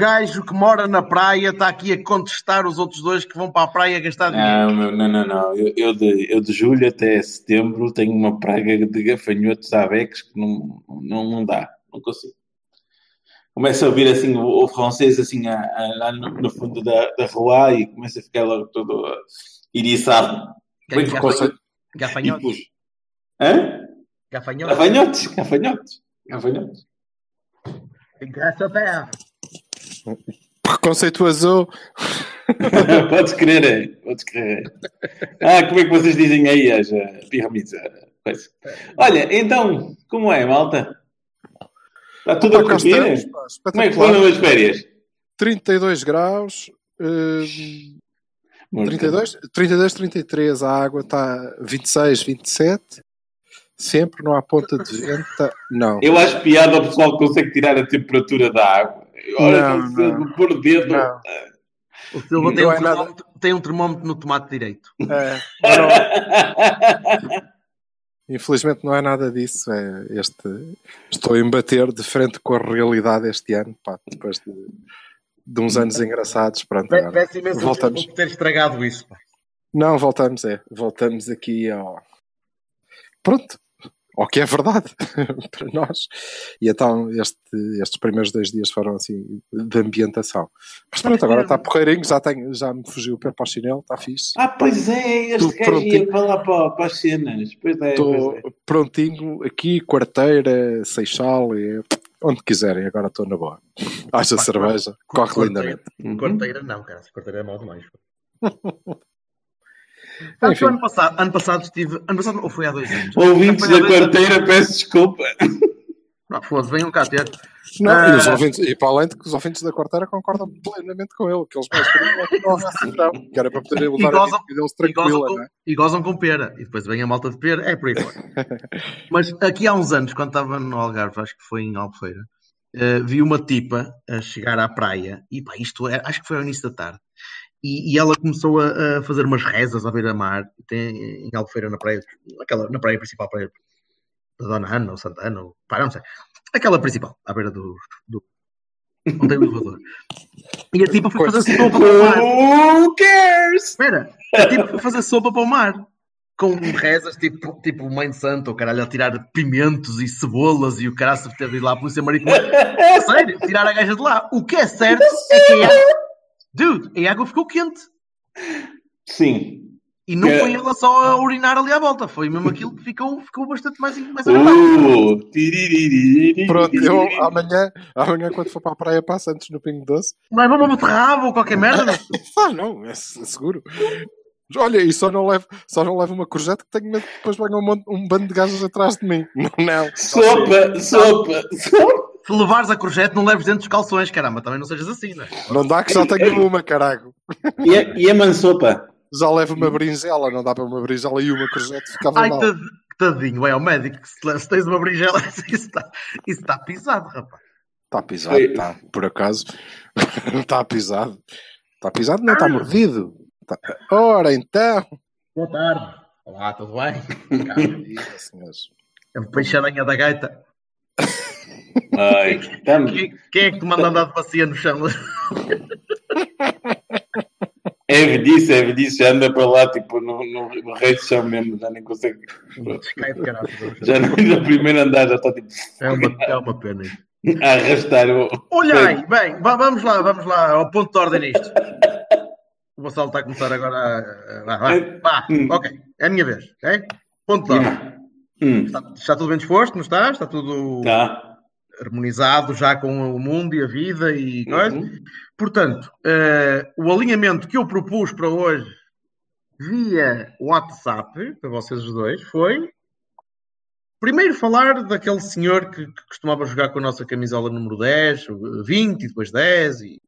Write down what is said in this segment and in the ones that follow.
Gajo que mora na praia está aqui a contestar os outros dois que vão para a praia gastar dinheiro. Não, não, não, não. Eu, eu de, eu de julho até setembro tenho uma praga de gafanhotos à que não, não, não dá, não consigo. Começa a ouvir assim o, o francês assim a, a, lá no, no fundo da, da rua e começa a ficar logo todo iriçado. Bem preconceito. Gafanhotos? Puxa. Hã? Gafanhotos? Gafanhotos, gafanhotos, gafanhotos. Graça a Preconceituoso. podes crer, é. Podes crer. é. Ah, como é que vocês dizem aí as uh, pirâmides? Olha, então, como é, malta? Está tudo a cá curtir? estamos, pá, Como é que foram as férias? 32 graus. hum, 32, 32, 33. A água está 26, 27. Sempre não há ponta de vento. tá- Não. Eu acho piada ao pessoal que consegue tirar a temperatura da água. Olha, Não, não. pôr o dedo. Não. O Silva tem um, é nada. termómetro, tem um termómetro no tomate direito. É, não- Infelizmente não é nada disso. É este, estou a embater de frente com a realidade este ano, pá, depois de, de uns anos engraçados. Pronto, Pe- agora Peço imenso voltamos. por ter estragado isso. pá. Não, voltamos, é. Voltamos aqui ao. Pronto. Ao que é verdade para nós. E então este- estes primeiros dois dias foram assim de ambientação. Mas pronto, agora está porreirinho, já, tenho, já me fugiu o pé para o chinelo, está fixe. Ah, pois é, este gajo ia para lá para, para as cenas. Pois é, Estou é. prontinho aqui, quarteira, Seixal, e onde quiserem, agora estou na boa. Haja cerveja, corre Quarteira- lindamente. Quarteira não, cara. Quarteira é mal demais. Enfim. ano passado, ano passado estive. Ano passado ou foi há dois anos? Ouvintes da quarteira, peço desculpa. Não, foda-se, venham cá ter. Não, Ah. e, os ouvintes, e para além de que os ouvintes da quarteira concordam plenamente com ele, que eles mais queriam é que verão, que era para poderem E usar a vida deles e, gozam tranquila, com, é? e gozam com pera. E depois vem a malta de pera. É por aí fora. Mas aqui há uns anos, quando estava no Algarve, acho que foi em Albufeira, eh, vi uma tipa a chegar à praia. E pá, isto era, acho que foi ao início da tarde. E, e ela começou a, a fazer umas rezas à beira-mar. Em Albufeira, na praia, naquela, na praia principal, praia da Dona Ana ou Santana, ou, pá, não sei. Aquela principal, à beira do. do onde tem o elevador. E a tipa foi fazer sopa para o mar. Who cares? Espera, a tipa foi fazer sopa para o mar. Com rezas tipo, tipo Mãe Santa, o caralho, a tirar pimentos e cebolas e o caralho teve lá a polícia marítima. Sério, tirar a gaja de lá. O que é certo é que água... Dude, a água ficou quente. Sim. E não É. foi ela só a urinar ali à volta. Foi mesmo aquilo que ficou, ficou bastante mais, mais agradável. Uh. Pronto, eu amanhã, amanhã quando for para a praia passo antes no Pingo Doce. Não é uma beterraba ou qualquer merda. Ah, não, é se- seguro. Olha, e só não levo, só não levo uma corjeta que tenho medo que depois venha um, monte- um bando de gajos atrás de mim. Não, não. Sopa, sopa, sopa. Se levares a corjete, não leves dentro dos calções, caramba. Também não sejas assim, não é? Não dá que já tenho uma, carago. E a, e a mansopa? Já levo uma berinjela, não dá para uma berinjela e uma corjeta ficava Ai, mal. tad- tadinho, é ao médico. Se, se tens uma berinjela, isso está, isso está pisado, rapaz. Está pisado, está, por acaso. Está pisado. Está pisado, não está mordido. Tá- Ora então. Boa tarde. Olá, tudo bem? É peixaranha da gaita. Ai, Quem, quem é que te manda andar de bacia no chão? é velhice, é já anda para lá, tipo, no, no, no rei de chão mesmo, já nem consegue. Cai de caralho. Já no, primeiro andar já está tipo É uma, é uma pena. a arrastar o. Olha aí, bem, va- vamos lá, vamos lá, ao ponto de ordem nisto. O Vassalo está a começar agora a. Vá, vá, vá, ok, é a minha vez, ok? Ponto de ordem. Hum, Está, está tudo bem disposto, não está? Está tudo tá. Harmonizado já com o mundo e a vida e coisa. Uhum. Portanto, eh, o alinhamento que eu propus para hoje via WhatsApp, para vocês os dois, foi primeiro falar daquele senhor que, que costumava jogar com a nossa camisola número 10, 20 e depois 10 e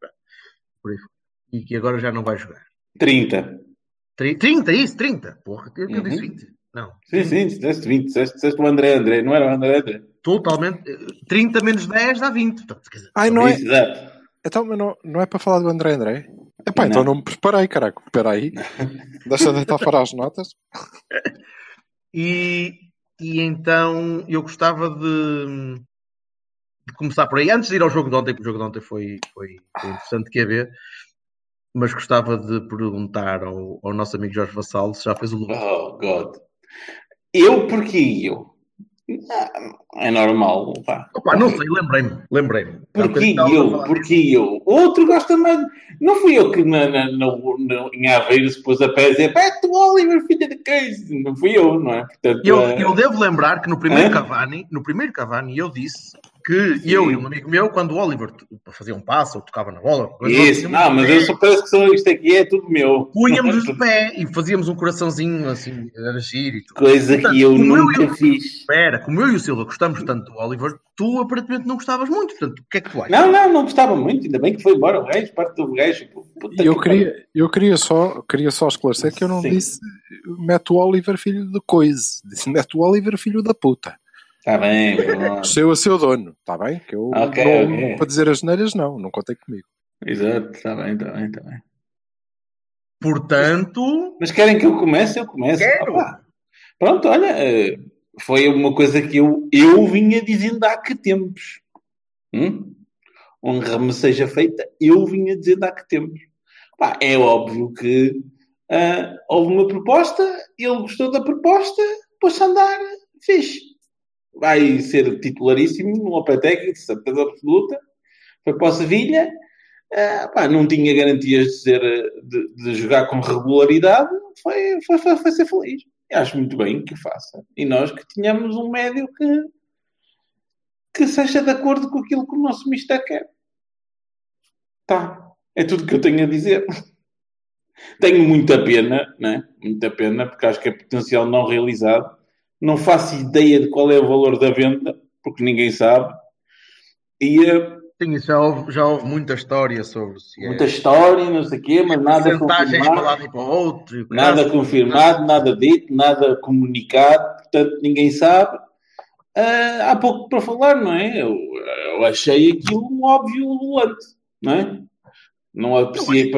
por aí. E que agora já não vai jogar. 30. 30, isso, 30. Porra, eu, eu Uhum. disse 20. Não. Sim, sim, disseste 20, disseste, disseste o André André, não era o André André. Totalmente. eh, 30 menos 10 dá 20. Portanto, dizer, Ai, não é. Exato. Então, mas não, não é para falar do André André? Epá, Não. então não me preparei, caraca. Espera aí. Deixa eu deitar fora as notas. E, e então eu gostava de, de começar por aí. Antes de ir ao jogo de ontem, porque o jogo de ontem foi, foi, foi interessante que a ver, mas gostava de perguntar ao, ao nosso amigo Jorge Vassal se já fez o Lula. Oh, God. Eu, porque eu? Ah, É normal, pá. Opa, não sei, lembrei-me, lembrei-me. Porque eu, porque eu. Outro gosta mais. Não fui eu que na, na, no- no- em Aveiro se pôs a pé a dizer Beto Oliver, filha de queijo. Não fui eu, não é? Portanto, Eu, eh, eu devo lembrar que no primeiro? Cavani, no primeiro Cavani, eu disse que eu e um amigo meu, quando o Oliver fazia um passo ou tocava na bola, Isso, não, um mas pé, eu só parece que sou, isto aqui é tudo meu. punhamos de pé e fazíamos um coraçãozinho assim, a agir e tudo. Coisa Portanto, que eu eu nunca e o- fiz. Espera, como eu e o Silva gostamos tanto do Oliver, tu aparentemente não gostavas muito, portanto, o que é que tu achas? Não, não, não gostava muito, ainda bem que foi embora o gajo, parte do gajo. Puta eu que queria, eu queria, só, queria só esclarecer que eu não Sim. disse mete o Oliver filho de coisa. Disse mete o Oliver filho da puta. Está bem, pronto. Seu a seu dono, está bem? Que eu Ok, não, ok. para dizer as neiras, não, não contei comigo. Exato, está bem, está bem, está bem. Portanto, Mas querem que eu comece? Eu começo. Quero. Opa. Pronto, olha, eh, foi uma coisa que eu, eu vinha dizendo há que tempos. Hum? Honra-me seja feita, eu vinha dizendo há que tempos. Pá, é óbvio que ah, houve uma proposta, ele gostou da proposta, pôs-se a andar, fixe. Vai ser titularíssimo no Lopetegui, de certeza absoluta. Foi para o Sevilha. Ah, pá, não tinha garantias de, ser, de, de jogar com regularidade, foi, foi, foi, foi ser feliz. E acho muito bem que faça. E nós que tenhamos um médio que, que seja de acordo com aquilo que o nosso mister quer. Tá. É tudo que eu tenho a dizer. Tenho muita pena, né? Muita pena, porque acho que é potencial não realizado. Não faço ideia de qual é o valor da venda, porque ninguém sabe. E eh, sim, já houve, já houve muita história sobre se é muita história, não sei o quê, mas nada confirmado. para outro. Nada confirmado, nada dito, nada comunicado, portanto ninguém sabe. Ah, há pouco para falar, não é? Eu, eu achei aquilo um óbvio ululante, não é? Não apreciei,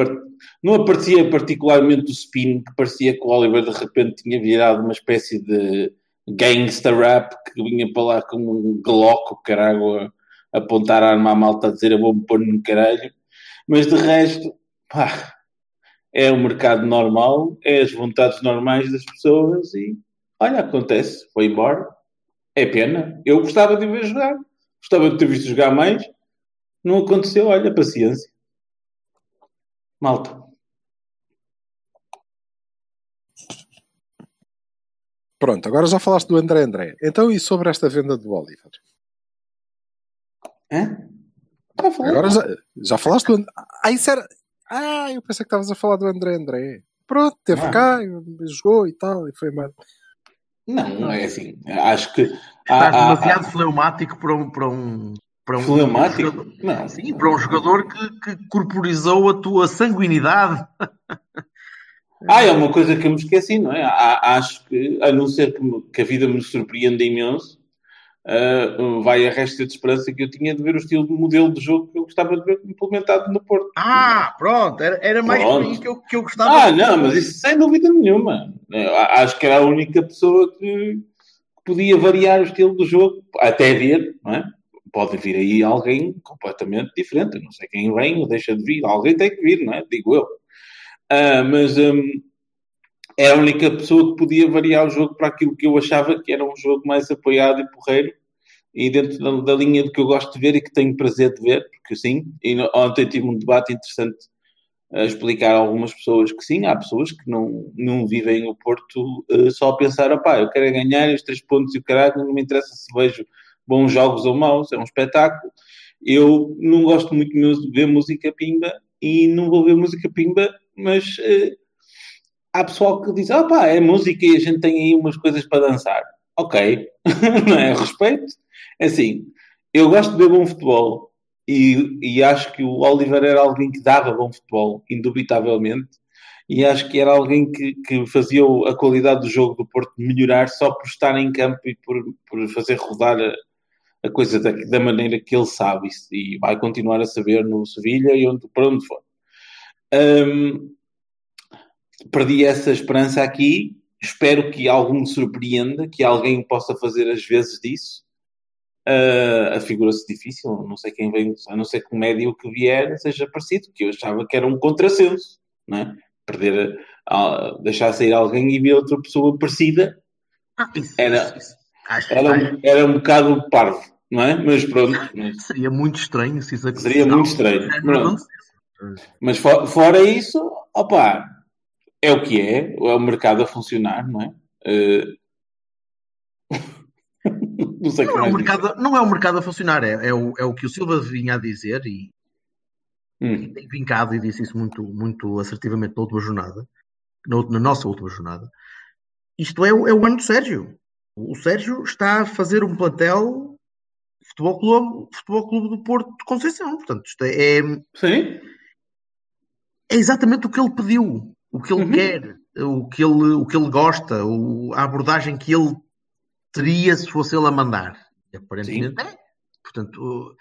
não apreciei particularmente o spin que parecia que o Oliver de repente tinha virado uma espécie de gangster rap que vinha para lá com um glock, o caralho, a apontar a arma à malta a dizer eu vou-me pôr no caralho. Mas de resto, pá, é o mercado normal, é as vontades normais das pessoas e olha, acontece, foi embora. É pena. Eu gostava de ver jogar, gostava de ter visto jogar mais. Não aconteceu, olha, paciência. Malta. Pronto, agora já falaste do André André. Então, e sobre esta venda do Oliver? Hã? Já falei. Agora já, já falaste do André. Ah, isso era. Ah, eu pensei que estavas a falar do André André. Pronto, teve Ah. cá, jogou e tal, e foi embora. Não, não é assim. Acho que. Estás há- há- demasiado fleumático para um. Para um para um Fleumático? jogador- Não. Sim, para um jogador que, que corporizou a tua sanguinidade. Ah, é uma coisa que eu me esqueci, não é? Acho que, a não ser que, a vida me surpreenda imenso, ah, vai a resta de esperança que eu tinha de ver o estilo de modelo de jogo que eu gostava de ver implementado no Porto. Ah, pronto, era, era mais Pronto. que eu, que eu gostava. Ah, não, mas isso sem dúvida nenhuma. Eu a- Acho que era a única pessoa que que podia variar o estilo do jogo, até ver, não é? Pode vir aí alguém completamente diferente. Eu não sei quem vem ou deixa de vir. Alguém tem que vir, não é? Digo eu. Ah, mas hum, era a única pessoa que podia variar o jogo para aquilo que eu achava que era um jogo mais apoiado e porreiro e dentro da, da linha do que eu gosto de ver e que tenho prazer de ver, porque sim, e ontem tive um debate interessante a explicar a algumas pessoas que sim, há pessoas que não, não vivem o Porto eh, só a pensar, opá, eu quero é ganhar estes três pontos e o caralho, não me interessa se vejo bons jogos ou maus, é um espetáculo. Eu não gosto muito de ver música pimba e não vou ver música pimba, mas eh, há pessoal que diz, opá, é música e a gente tem aí umas coisas para dançar. ok, não é? Respeito. É assim, eu gosto de ver bom futebol e, e acho que o Oliver era alguém que dava bom futebol, indubitavelmente, e acho que era alguém que, que fazia a qualidade do jogo do Porto melhorar só por estar em campo e por, por fazer rodar a, a coisa da, da, maneira que ele sabe e, e vai continuar a saber no Sevilha e onde, para onde for. Um, perdi essa esperança aqui. Espero que algum me surpreenda, que alguém possa fazer as vezes disso. Uh, a figura-se difícil, não sei quem vem, a não ser que o médio que vier seja parecido, que eu achava que era um contrassenso, não é? Perder, uh, deixar sair alguém e ver outra pessoa parecida Ah, isso, era, isso, isso. Era, um, era um bocado parvo, não é? Mas pronto, mas- Seria muito estranho se isso Seria muito estranho. Não, Pronto. Mas fo- fora isso, opa, é o que é, é o mercado a funcionar, não é? Eh, não sei é, dizer. mercado, não é o mercado a funcionar, é, é, o, é o que o Silva vinha a dizer e Hum, tem vincado e disse isso muito, muito assertivamente na última jornada, na, na nossa última jornada. Isto é, o- é o ano do Sérgio. O Sérgio está a fazer um plantel Futebol Clube, Futebol Clube do Porto de Conceição. Portanto, isto é, é, Sim, é exatamente o que ele pediu, o que ele Uhum. quer, o que ele, o que ele gosta, o- a abordagem que ele teria se fosse ele a mandar. E aparentemente é. Portanto,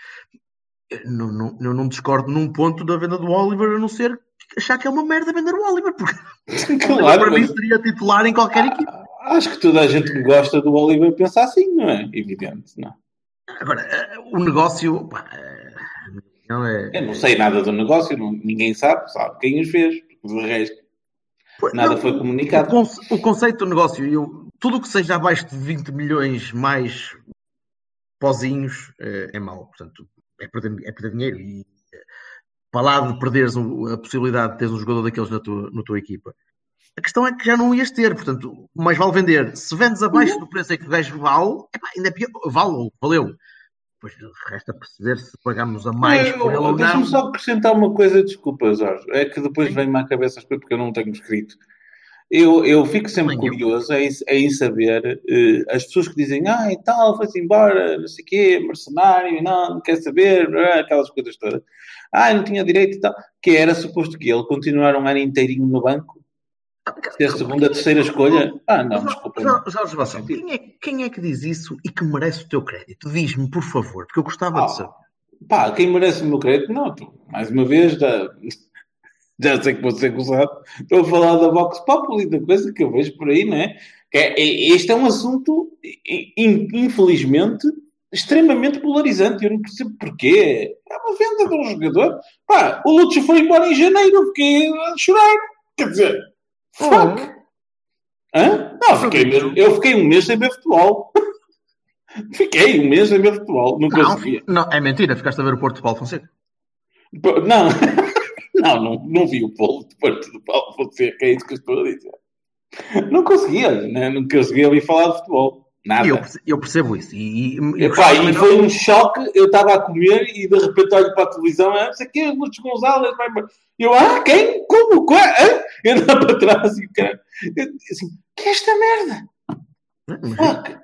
eu não, não, eu não discordo num ponto da venda do Oliver, a não ser achar que é uma merda vender o Oliver, porque claro. para mim seria titular em qualquer equipa. acho que toda a gente que gosta do Oliver pensa assim, não é? Evidente, não. Agora, eh, o negócio. pá, eh, opinião é- Eu não sei nada do negócio, não- ninguém sabe, sabe quem os fez. De resto, nada não, foi comunicado. O, conce- o conceito do negócio, eu, tudo o que seja abaixo de 20 milhões mais pozinhos eh, é mau. Portanto, é perder, é perder dinheiro. E eh, para lá de perderes a possibilidade de teres um jogador daqueles na tua, na tua equipa, a questão é que já não ias ter. Portanto, mais vale vender. Se vendes abaixo do preço em que o gajo vale, epá, ainda é pior. Vale ou valeu. Depois resta perceber se pagamos a mais Eu- por ele ou não. Deixa-me só acrescentar uma coisa, desculpa, Jorge. É que depois vem-me à cabeça as coisas porque eu não tenho escrito. Eu, eu fico sempre curioso em, em saber eh, as pessoas que dizem ah, e tal, foi-se embora, não sei o quê, mercenário, não, não quer saber, aquelas coisas todas. Ah, não tinha direito e tal. Que era suposto que ele continuar um ano inteirinho no banco? Ser a segunda, terceira escolha? Ah, não, desculpa. Jorge, Vassal, quem é, quem é que diz isso e que merece o teu crédito? Diz-me, por favor, porque eu gostava Ah, de saber. Pá, quem merece o meu crédito? Não, tu, mais uma vez, já, já sei que vou ser gozado. Estou a falar da Vox Populi, da coisa que eu vejo por aí, não é? Que é, é- este é um assunto, in- infelizmente, extremamente polarizante. Eu não percebo porquê. É uma venda de um jogador. Pá, o Lúcio foi embora em janeiro, eu fiquei a chorar. Quer dizer, fuck. Hã? Não, fiquei mesmo, eu fiquei um mês sem ver futebol. fiquei um mês sem ver futebol. Não conseguia. Não, é mentira, ficaste a ver o Porto de Paulo Fonseca. Não, não, não, não vi o de Porto do Paulo Fonseca, é isso que eu estou a dizer. Não conseguia, né? não conseguia ouvir falar de futebol. Nada. Eu, eu percebo isso. E, e, e Epá, e de- foi um choque, eu estava a comer e de repente olho para a televisão, ah, não sei o quê, Lúcio Gonzalez, vai eu, ah, quem? Como? Qual? Hã? Eu andava para trás e o cara, assim, que é esta merda? Fuck.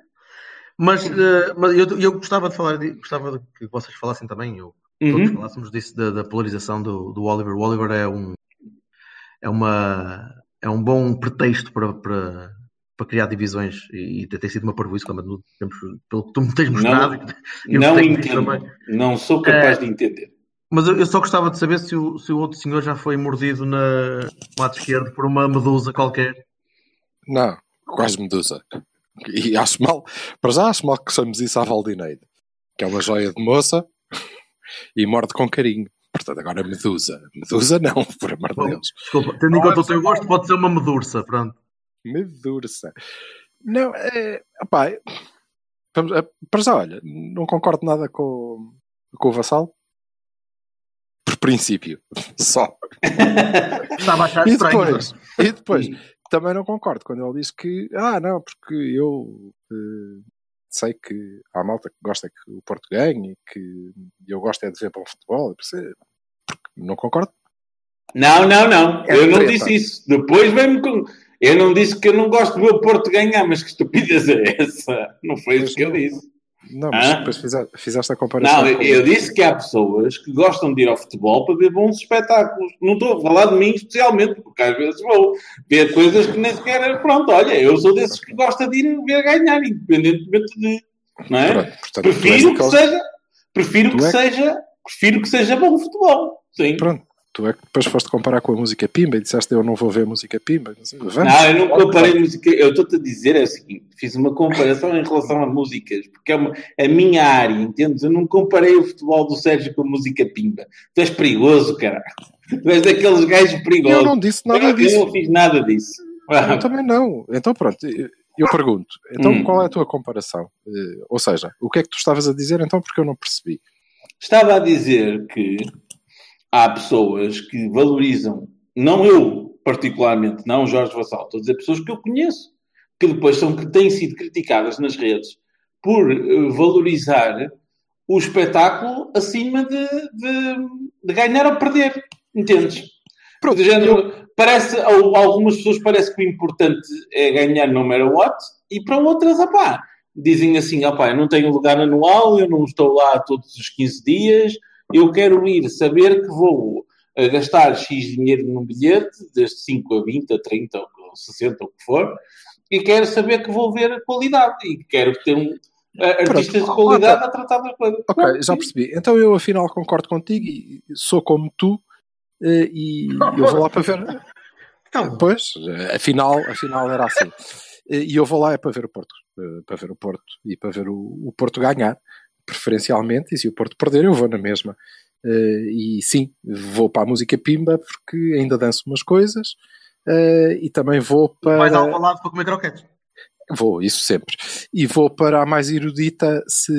Mas, eh, mas eu, eu gostava de falar, de- gostava de que vocês falassem também, eu, todos Uhum. falássemos disso, da, da polarização do, do Oliver. O Oliver é um, é uma, é um bom pretexto para, para, para criar divisões e, e tem sido uma parvoíce, temos- pelo que tu me tens mostrado. Não, não entendo, também. não sou capaz Eh, de entender. Mas eu, só gostava de saber se o, se o outro senhor já foi mordido na, no lado esquerdo por uma medusa qualquer. Não, quase medusa. E acho mal, para já acho mal que chamemos isso à Valdineide, que é uma joia de moça e morde com carinho. Portanto, agora medusa. Medusa não, por amor de Deus. Desculpa, tendo em conta o teu gosto, pode ser uma medursa. Pronto. Medursa. Não, é. Opá, é- é, para já, olha, não concordo nada com, com o Vassal. Por princípio, só. Estava a achar E depois, e depois também não concordo quando ele diz que, ah, não, porque eu eh, sei que há malta que gosta que o Porto ganhe e que eu gosto é de ver bom futebol. Porque Não concordo. Não, não, não. É eu não treta. disse isso. Depois vem-me com. Eu não disse que eu não gosto do meu Porto ganhar, mas que estupidez é essa? Não foi isso que eu disse. Não, mas Hã? depois fizeste, a comparação. Não, eu disse que há pessoas que gostam de ir ao futebol para ver bons espetáculos. Não estou a falar de mim especialmente, porque às vezes vou ver coisas que nem sequer. Pronto, olha, eu sou desses que gosta de ir ver ganhar, independentemente de. Não é? Pronto, portanto, prefiro que daqueles- seja. Prefiro Tu que é- seja. Prefiro que seja bom futebol. Sim. Pronto, tu é que depois foste comparar com a música Pimba e disseste eu não vou ver música Pimba. Vamos. Não, eu não comparei música. Eu estou-te a dizer é o seguinte: fiz uma comparação em relação a músicas, porque é uma- a minha área, entendes? Eu não comparei o futebol do Sérgio com a música Pimba. Tu és perigoso, caralho. Tu és daqueles gajos perigosos. Eu não disse nada eu, disso. Eu não fiz nada disso. Eu também não. Então pronto, eu eu pergunto. Então Hum. qual é a tua comparação? Eh, Ou seja, o que é que tu estavas a dizer então porque eu não percebi? Estava a dizer que há pessoas que valorizam, não eu particularmente, não Jorge Vassal, estou a dizer pessoas que eu conheço, que depois são que têm sido criticadas nas redes por eh, valorizar o espetáculo acima de, de- de ganhar ou perder. Entendes? Pronto, género, parece, algumas pessoas parece que o importante é ganhar no matter what, e para outras, opá, dizem assim, opá, eu não tenho lugar anual, eu não estou lá todos os 15 dias, eu quero ir saber que vou eh, gastar X dinheiro num bilhete, desde 5 a 20, a 30, ou 60, ou o que for, e quero saber que vou ver a qualidade, e quero ter um, eh, artistas de Pronto, qualidade ok. a tratar das coisas. Ok, já percebi. Então eu afinal concordo contigo e sou como tu eh, e eu vou lá para ver. Então, Pois, afinal, afinal era assim. E eu vou lá é para ver o Porto, para ver o Porto e para ver o, o Porto ganhar, preferencialmente, e se o Porto perder eu vou na mesma. Eh, E sim, vou para a música Pimba porque ainda danço umas coisas eh, e também vou para. vais ao lado para comer croquetes. Vou, isso sempre. E vou para a mais erudita se,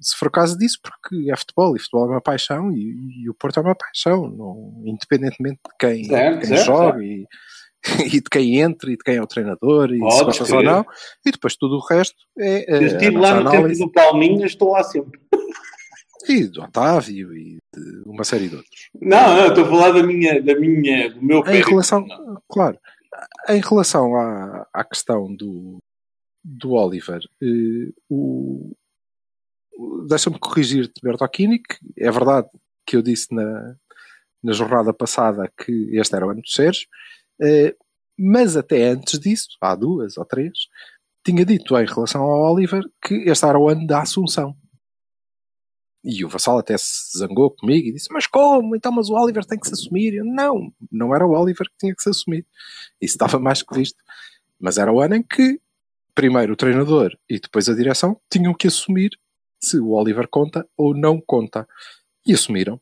se for caso disso, porque é futebol e futebol é uma paixão e, e o Porto é uma paixão, não, independentemente de quem, Certo, quem certo, joga E, e de quem entra e de quem é o treinador e se Pode gostas ser. ou não. E depois tudo o resto é. Eu eh, estive lá no tempo análise. do Palminhas, estou lá sempre. E do Otávio e de uma série de outros. Não, não, estou a falar da minha, da minha, do meu Em relação, Não. claro, em relação à, à questão do, do Oliver, eh, o, deixa-me corrigir-te, Bertocchini, que é verdade que eu disse na, na jornada passada que este era o ano do Sérgio, mas até antes disso, há duas ou três, tinha dito em relação ao Oliver que este era o ano da Assunção. E o Vassal até se zangou comigo e disse: Mas como? Então, mas o Oliver tem que se assumir. Eu, não, não era o Oliver que tinha que se assumir. Isso estava mais que visto. Mas era o ano em que, primeiro o treinador e depois a direção tinham que assumir se o Oliver conta ou não conta. E assumiram.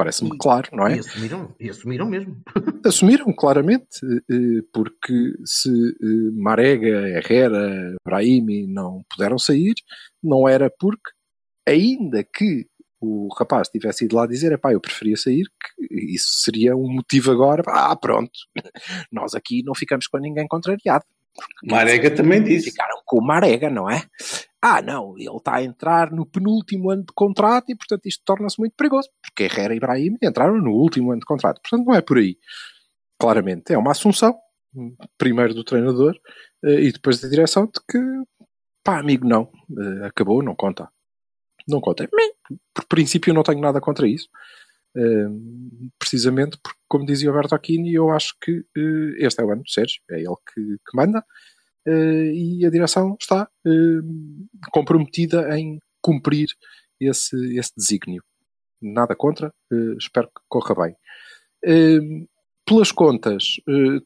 Parece-me claro, não é? E assumiram, e assumiram mesmo. Assumiram claramente, eh, porque se eh, Marega, Herrera, Brahimi não puderam sair, não era porque, ainda que o rapaz tivesse ido lá dizer, epá, eu preferia sair, que isso seria um motivo agora, ah, pronto, nós aqui não ficamos com ninguém contrariado. Marega também disse. Ficaram com o Marega, não é? Ah, não, ele está a entrar no penúltimo ano de contrato e, portanto, isto torna-se muito perigoso, porque Herrera e Brahim entraram no último ano de contrato. Portanto, não é por aí. Claramente, é uma assunção, primeiro do treinador eh, e depois da direção, de que, pá, amigo, não, eh, acabou, não conta. Não conta. Por princípio, eu não tenho nada contra isso. Precisamente porque, como dizia o Alberto Aquini, eu acho que eh, este é o ano do Sérgio, é ele que, que manda. Eh, e a direção está eh, comprometida em cumprir esse, esse desígnio. Nada contra, eh, espero que corra bem. Eh, pelas contas,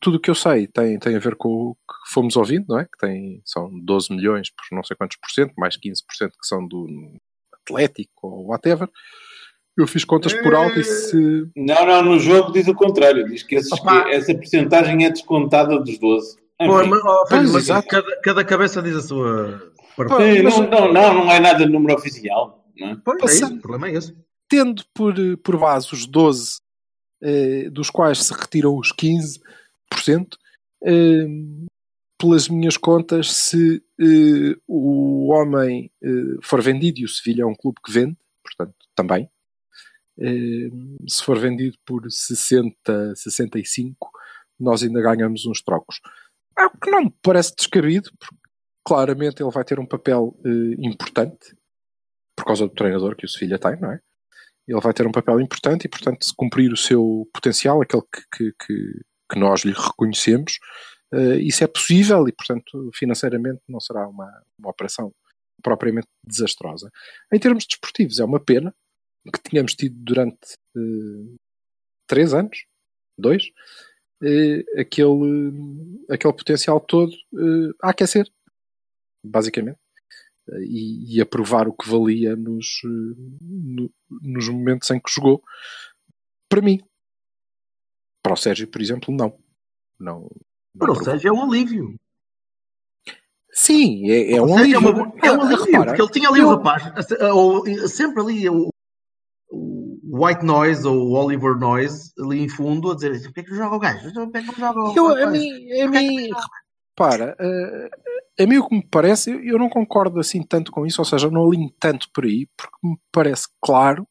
tudo o que eu sei tem, tem a ver com o que fomos ouvindo, não é? Que tem, são 12 milhões por não sei quantos por cento, mais 15% que são do Atlético ou whatever. Eu fiz contas por alto e se. Não, não, no jogo diz o contrário. Diz que, esses- que essa porcentagem é descontada dos 12. Enfim. Pô, mas, ó, Fernando, Pois, mas exato. cada, cada cabeça diz a sua. Pô, Sim, mas- não, não, não, não é nada de número oficial. Não é? Pois, é isso, o problema é esse. tendo por, eh, por base os 12, eh, dos quais se retiram os 15%, eh, pelas minhas contas, se eh, o homem eh, for vendido, e o Sevilha é um clube que vende, portanto, também, eh, se for vendido por 60, 65, nós ainda ganhamos uns trocos. É o que não me parece descabido, porque claramente ele vai ter um papel eh, importante, por causa do treinador que o Sevilha tem, não é? Ele vai ter um papel importante e, portanto, se cumprir o seu potencial, aquele que, que, que, que nós lhe reconhecemos, eh, isso é possível e, portanto, financeiramente não será uma, uma operação propriamente desastrosa. Em termos desportivos, é uma pena que tínhamos tido durante eh, três anos, dois, eh, aquele, aquele potencial todo eh, a aquecer, basicamente, e, e, a provar o que valia nos, no, nos momentos em que jogou. Para mim, para o Sérgio, por exemplo, não. não, não para o Sérgio é um alívio. Sim, é, é um alívio. É, uma, é um alívio, repara, porque ele tinha ali eu... o rapaz, ou, sempre ali o White Noise ou Oliver Noise ali em fundo a dizer porquê é que joga o gajo? Porquê é que joga o eu, a mim, a mim repara, uh, a mim o que me parece, eu, eu não concordo assim tanto com isso, ou seja, não alinho tanto por aí, porque me parece claro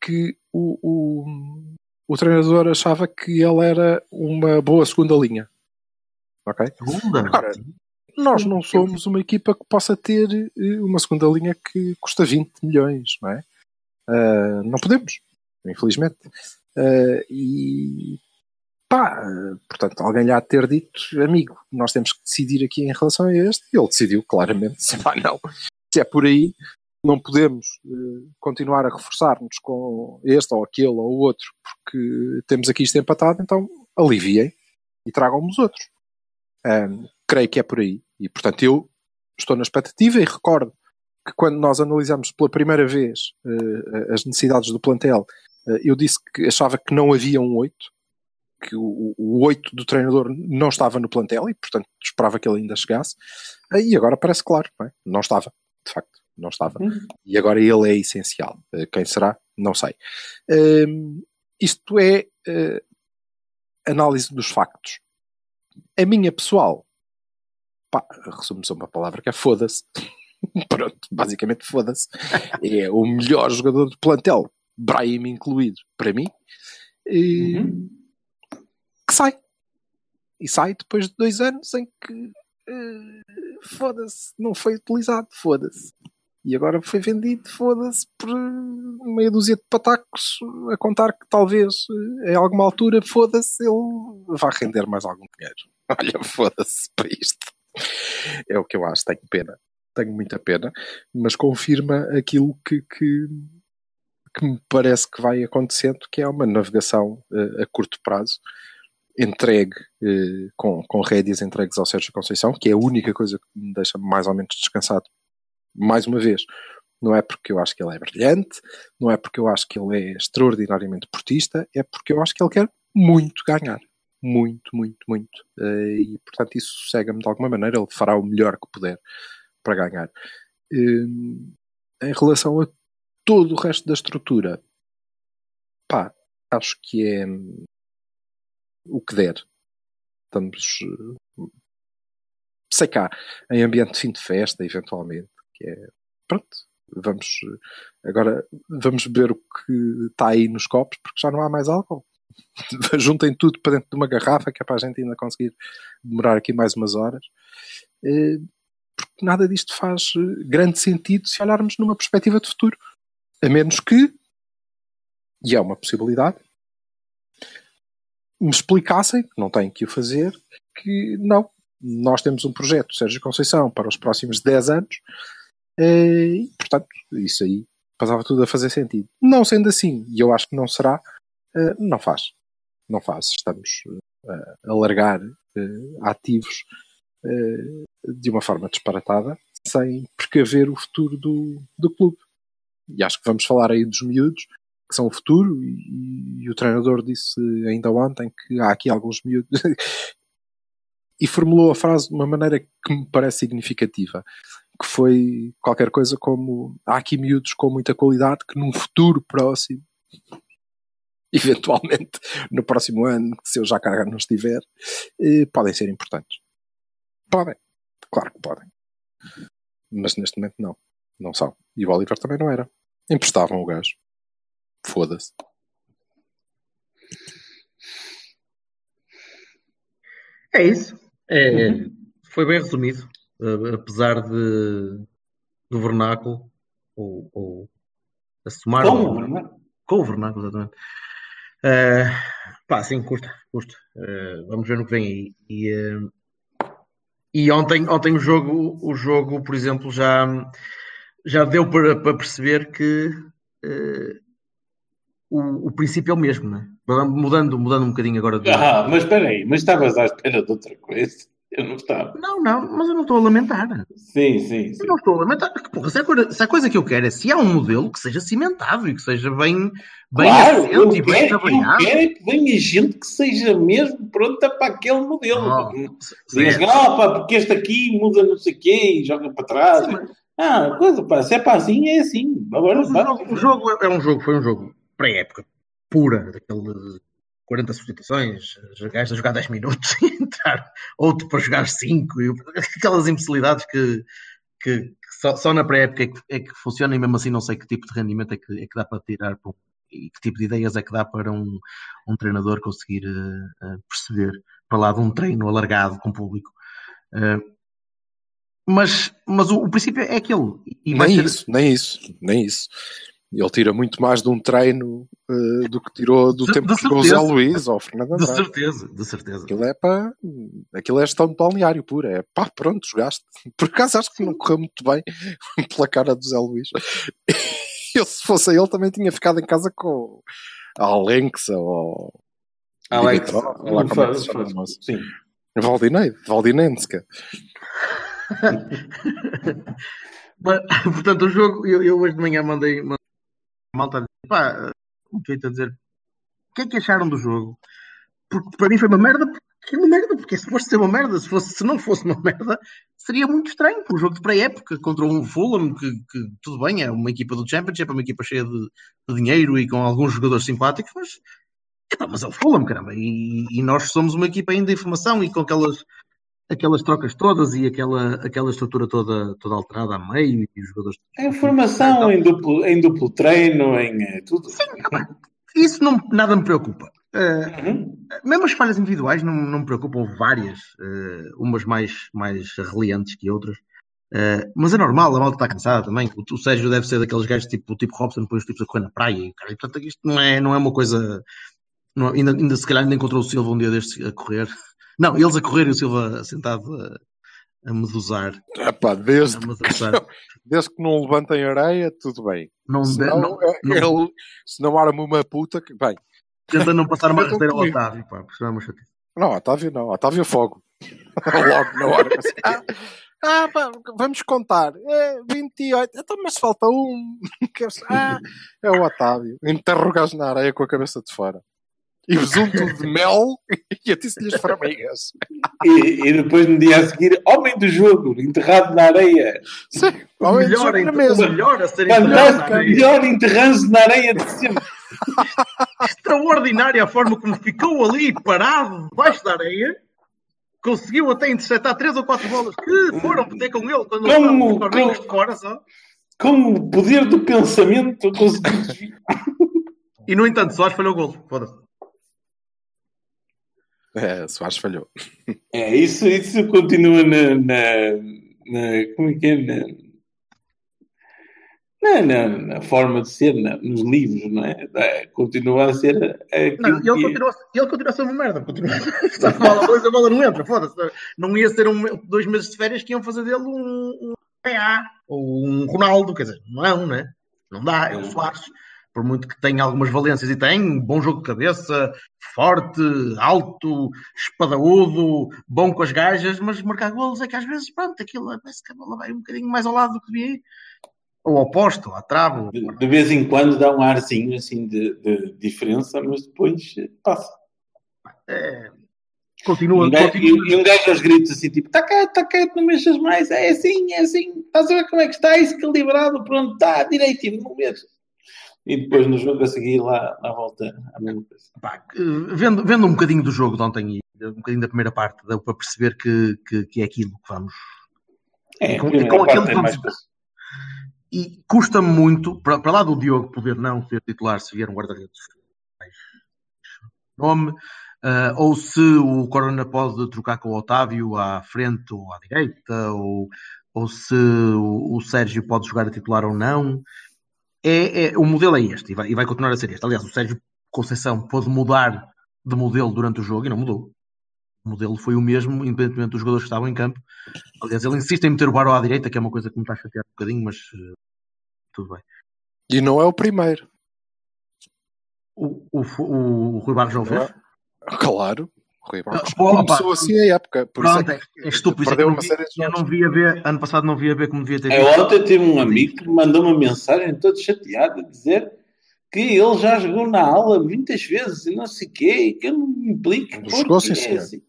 que o, o, o treinador achava que ele era uma boa segunda linha. Ok? Segunda? Agora, nós não somos uma equipa que possa ter eh, uma segunda linha que custa 20 milhões, não é? Uh, não podemos, infelizmente. Uh, e pá, portanto, alguém lhe há de ter dito, amigo, nós temos que decidir aqui em relação a este, e ele decidiu claramente, pá, não, se é por aí, não podemos uh, continuar a reforçar-nos com este ou aquele ou outro, porque temos aqui isto empatado, então aliviem e tragam-me os outros. Um, creio que é por aí. E, portanto, eu estou na expectativa e recordo que quando nós analisamos pela primeira vez uh, as necessidades do plantel, eu disse que achava que não havia um 8, que o, o 8 do treinador não estava no plantel e, portanto, esperava que ele ainda chegasse. Uh, e agora parece claro, não, é? não estava, de facto, não estava. Uhum. E agora ele é essencial. quem será? Não sei. Ehm, isto é análise dos factos. A minha pessoal pá, resume-se a uma palavra que é foda-se. Pronto, basicamente foda-se. É o melhor jogador do plantel, Brahim incluído, para mim, e, uhum. que sai. E sai depois de dois anos em que uh, foda-se, não foi utilizado, foda-se. E agora foi vendido, foda-se, por meia dúzia de patacos, a contar que talvez eh, em alguma altura, foda-se, ele vá render mais algum dinheiro. Olha, foda-se para isto. É o que eu acho, tenho pena. Tenho muita pena, mas confirma aquilo que, que, que me parece que vai acontecendo, que é uma navegação uh, a curto prazo, entregue uh, com, com rédeas entregues ao Sérgio Conceição, que é a única coisa que me deixa mais ou menos descansado, mais uma vez. Não é porque eu acho que ele é brilhante, não é porque eu acho que ele é extraordinariamente portista, é porque eu acho que ele quer muito ganhar muito, muito, muito. Uh, e, portanto, isso sossega-me de alguma maneira. Ele fará o melhor que puder para ganhar. Em relação a todo o resto da estrutura, pá, acho que é um, o que der. Estamos, uh, sei cá, em ambiente de fim de festa, eventualmente, que é, pronto, vamos, agora vamos ver o que está aí nos copos, porque já não há mais álcool. juntem tudo para dentro de uma garrafa, que é para a gente ainda conseguir demorar aqui mais umas horas. Eh, porque nada disto faz eh, grande sentido se olharmos numa perspectiva de futuro. A menos que, e é uma possibilidade, me explicassem, não têm que o fazer, que não, nós temos um projeto, Sérgio Conceição, para os próximos 10 anos, eh, e, portanto, isso aí passava tudo a fazer sentido. Não sendo assim, e eu acho que não será, Uh, não faz. Não faz. Estamos uh, a largar ativos de uma forma disparatada, sem precaver o futuro do, do clube. E acho que vamos falar aí dos miúdos, que são o futuro, e, e o treinador disse ainda ontem que há aqui alguns miúdos. e formulou a frase de uma maneira que me parece significativa, que foi qualquer coisa como há aqui miúdos com muita qualidade que num futuro próximo eventualmente no próximo ano, se eu já carregar não estiver, eh, podem ser importantes. Podem, claro que podem. Mas neste momento não. Não são. E o Oliver também não era. Emprestavam o gajo. Foda-se. É isso. É, Foi bem resumido, apesar de, do vernáculo, ou, ou a somar Com o vernáculo. Com o vernáculo, exatamente. Eh, pá, sim, custa, custa. Eh, vamos ver no que vem aí. E, eh, e ontem, ontem o jogo, o jogo, por exemplo, já, já deu para, para perceber que eh, o, o princípio é o mesmo, né? Mudando, mudando um bocadinho agora de. Ah, mas espera aí, mas estavas à espera de outra coisa? Eu não estava. Não, não, mas eu não estou a lamentar. Sim, sim, sim. Eu não estou a lamentar. porque, Porra, se, a coisa, se a coisa que eu quero é se há um modelo que seja cimentado e que seja bem, bem Claro, assente e bem quero, eu trabalhado. quero é que venha gente que seja mesmo pronta para aquele modelo. Oh, Diga assim, oh, pá, porque este aqui muda não sei o quê e joga para trás. Sim, mas- Ah, coisa, pá, se é para assim, é assim. Agora, o jogo, o jogo é um jogo, foi um jogo pré-época pura, daquele 40 substituições, os gajos a jogar 10 minutos e entrar outro para jogar 5, e aquelas imbecilidades que, que, que só, só na pré-época é que, é que funciona e mesmo assim não sei que tipo de rendimento é que, é que dá para tirar e que tipo de ideias é que dá para um, um treinador conseguir eh, perceber para lá de um treino alargado com público. Eh, mas, mas o, o princípio é aquele. E nem ser- isso, nem isso, nem isso. Ele tira muito mais de um treino eh, do que tirou do De- tempo de que jogou o Zé certeza. Luís ou o Fernando De Andrade. certeza, de certeza. Aquilo é para. Aquilo é gestão de balneário pura. É pá, pronto, jogaste. Por acaso acho que não correu muito bem pela cara do Zé Luís. Eu, se fosse ele, também tinha ficado em casa com a Alexa ou. Alex, Dimitrov, lá como é que se chama, sim. Valdinei, Valdinenska. Mas, portanto, o jogo, eu, eu hoje de manhã mandei uma malta pá, um tweet a dizer o que é que acharam do jogo? Porque para mim foi uma merda, porque é uma merda, porque se fosse ser uma merda, se, fosse, se não fosse uma merda, seria muito estranho, um jogo de pré-época contra um Fulham, que, que tudo bem, é uma equipa do Championship, é uma equipa cheia de, de dinheiro e com alguns jogadores simpáticos, mas, mas é o Fulham, caramba, e, e nós somos uma equipa ainda em formação e com aquelas aquelas trocas todas e aquela, aquela estrutura toda, toda alterada a meio e os jogadores. Em É formação, em duplo, em duplo treino, em eh, tudo. Isso não, nada me preocupa. Uh, Uhum. mesmo as falhas individuais não, não me preocupam, várias, uh, umas mais, mais reliantes que outras. Uh, mas é normal, a malta está cansada também. O, o Sérgio deve ser daqueles gajos tipo, tipo Robson, depois os tipos a correr na praia. E, cara, portanto, isto não é, não é uma coisa. não- ainda, ainda se calhar ainda encontrou o Silva um dia destes a correr. Não, eles a correr e o Silva sentado a, a medusar. Epá, desde, A medusar. desde que não levantem areia, tudo bem. Não, Se não, não, é- não- ele, se não arma uma puta, que, bem. tenta não passar uma rasteira ao. Otávio, pá, porque senão é uma chatice. Não, Otávio não, Otávio fogo. Logo na hora. assim, ah, ah, pá, vamos contar. É 28. Então, mas falta um. Ah, é o Otávio. Gajo na areia com a cabeça de fora. E besunto de mel e atice-lhe as formigas. E, e depois no dia a seguir, homem do jogo, enterrado na areia. Sim, O melhor, na mesa. melhor a ser enterrado na Fantástico, melhor enterrando-se na areia de sempre. extraordinária a forma como ficou ali parado debaixo da areia. Conseguiu até interceptar três ou quatro bolas que foram ter com ele quando ele Como- estava com de fora só. Com o poder do pensamento, eu consegui desviar. E no entanto, Soares falhou o gol. Foda-se. É, Soares falhou. É, isso, isso continua na, na, na- Como é que é? Na, na, na- na forma de ser, na- nos livros, não é? É, Continua a ser Não, ele, que- continua, ele continua a ser uma merda. Continua. Está a bola, a bola não entra. Foda-se. Não ia ser um, dois meses de férias que iam fazer dele um, um PA ou um Ronaldo. Quer dizer, não, né? Não dá. É o Soares. Por muito que tenha algumas valências e tem, bom jogo de cabeça, forte, alto, espadaúdo, bom com as gajas, mas marcar golos é que às vezes, pronto, aquilo parece que a bola vai um bocadinho mais ao lado do que devia. Ou ao posto, ou à trave. de, de vez em quando dá um arzinho assim de, de diferença, mas depois eh, passa. É, continua, Um gajo, continua. e, um gajo aos gritos assim, tipo, está quieto, está quieto, não mexas mais, é assim, é assim, estás a ver como é que está, isso calibrado, pronto, está direitinho, não mexas. E depois no jogo a seguir lá à volta a mesma coisa. Pá, vendo, vendo um bocadinho do jogo de ontem e um bocadinho da primeira parte, deu para perceber que, que, que é aquilo que vamos. É, com- com parte aquele tem vamos-. E custa-me muito, para, para lá do Diogo poder não ser titular se vier um guarda-redes nome, Uh, ou se o Corona pode trocar com o Otávio à frente ou à direita, ou, ou se o, o Sérgio pode jogar a titular ou não. É, é- o modelo é este e vai, e vai continuar a ser este. Aliás, o Sérgio Conceição pôde mudar de modelo durante o jogo e não mudou. O modelo foi o mesmo, independentemente dos jogadores que estavam em campo. Aliás, ele insiste em meter o Baró à direita, que é uma coisa que me está a chatear um bocadinho, mas uh, tudo bem. E não é o primeiro. O, o, o, o Rui Barros já o fez? Claro. Rui Ah, pô, começou opa. assim a época. Por isso Pronto, é é, é estúpido. isso é perdeu eu uma não vi- série de eu não via ver, ano passado não via ver como devia ter Eu visto. ontem tive um amigo que me mandou uma mensagem todo chateado a dizer que ele já jogou na aula muitas vezes e não sei o quê, e que eu não me implico. Jogou, porque sim, é senhor. assim.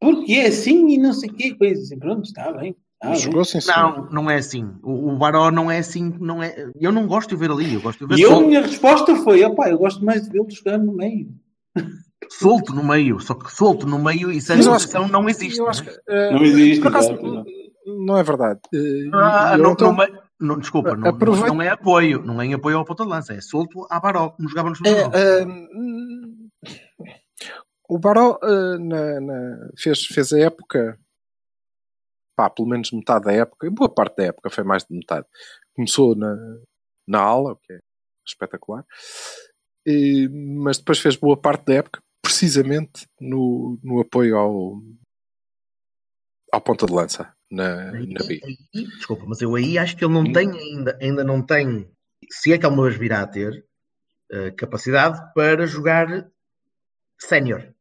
Porque é assim e não sei o quê, coisa assim. Pronto, está bem. Jogou senhor. Não, não é assim. O, o Baró não é assim. Não é, eu não gosto de o ver ali. Eu gosto de ver E eu, minha resposta foi: opá, eu gosto mais de vê-lo jogar no meio. solto no meio. Só que solto no meio e acho Conceição não existe. Eu não acho é? que, eh, Não existe, por acaso, exato. não é verdade. Eh, Ah, não, então- no não, desculpa, não, não é apoio. Não é em apoio ao ponta de lança. É solto à Baró, como jogava nos É, hum, o Baró na- na- fez, fez a época, pá, pelo menos metade da época, boa parte da época, foi mais de metade. Começou na, na aula, o que é espetacular, E- mas depois fez boa parte da época precisamente no, no apoio ao, ao ponta de lança na, na B. Aí- desculpa, mas eu aí acho que ele não tem ainda, ainda não tem, se é que alguma vez virá a ter, eh, capacidade para jogar sénior.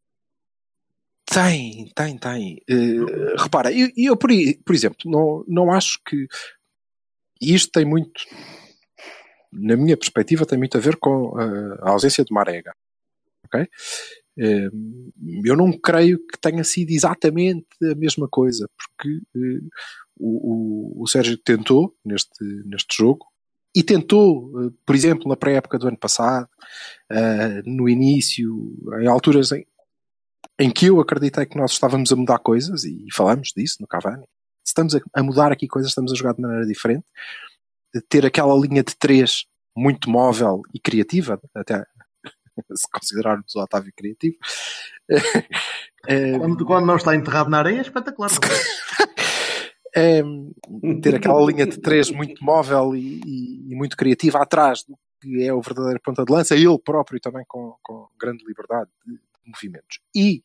Tem, tem, tem. Eh, repara, eu, eu por, por exemplo, não, não acho que isto tem muito, na minha perspectiva, tem muito a ver com eh, a ausência de Marega. Ok? Eu não creio que tenha sido exatamente a mesma coisa, porque eh, o, o, o Sérgio tentou neste, neste jogo e tentou, eh, por exemplo, na pré-época do ano passado, eh, no início, em alturas em, em que eu acreditei que nós estávamos a mudar coisas, e falamos disso no Cavani. Estamos a, mudar aqui coisas, estamos a jogar de maneira diferente. Ter aquela linha de três muito móvel e criativa, até se considerarmos o Otávio criativo. Eh, Quando, quando não está enterrado na areia, é espetacular. é, ter aquela linha de três muito móvel e, e- e muito criativa atrás do que é o verdadeiro ponta de lança, ele próprio também com, com grande liberdade de, de movimentos. E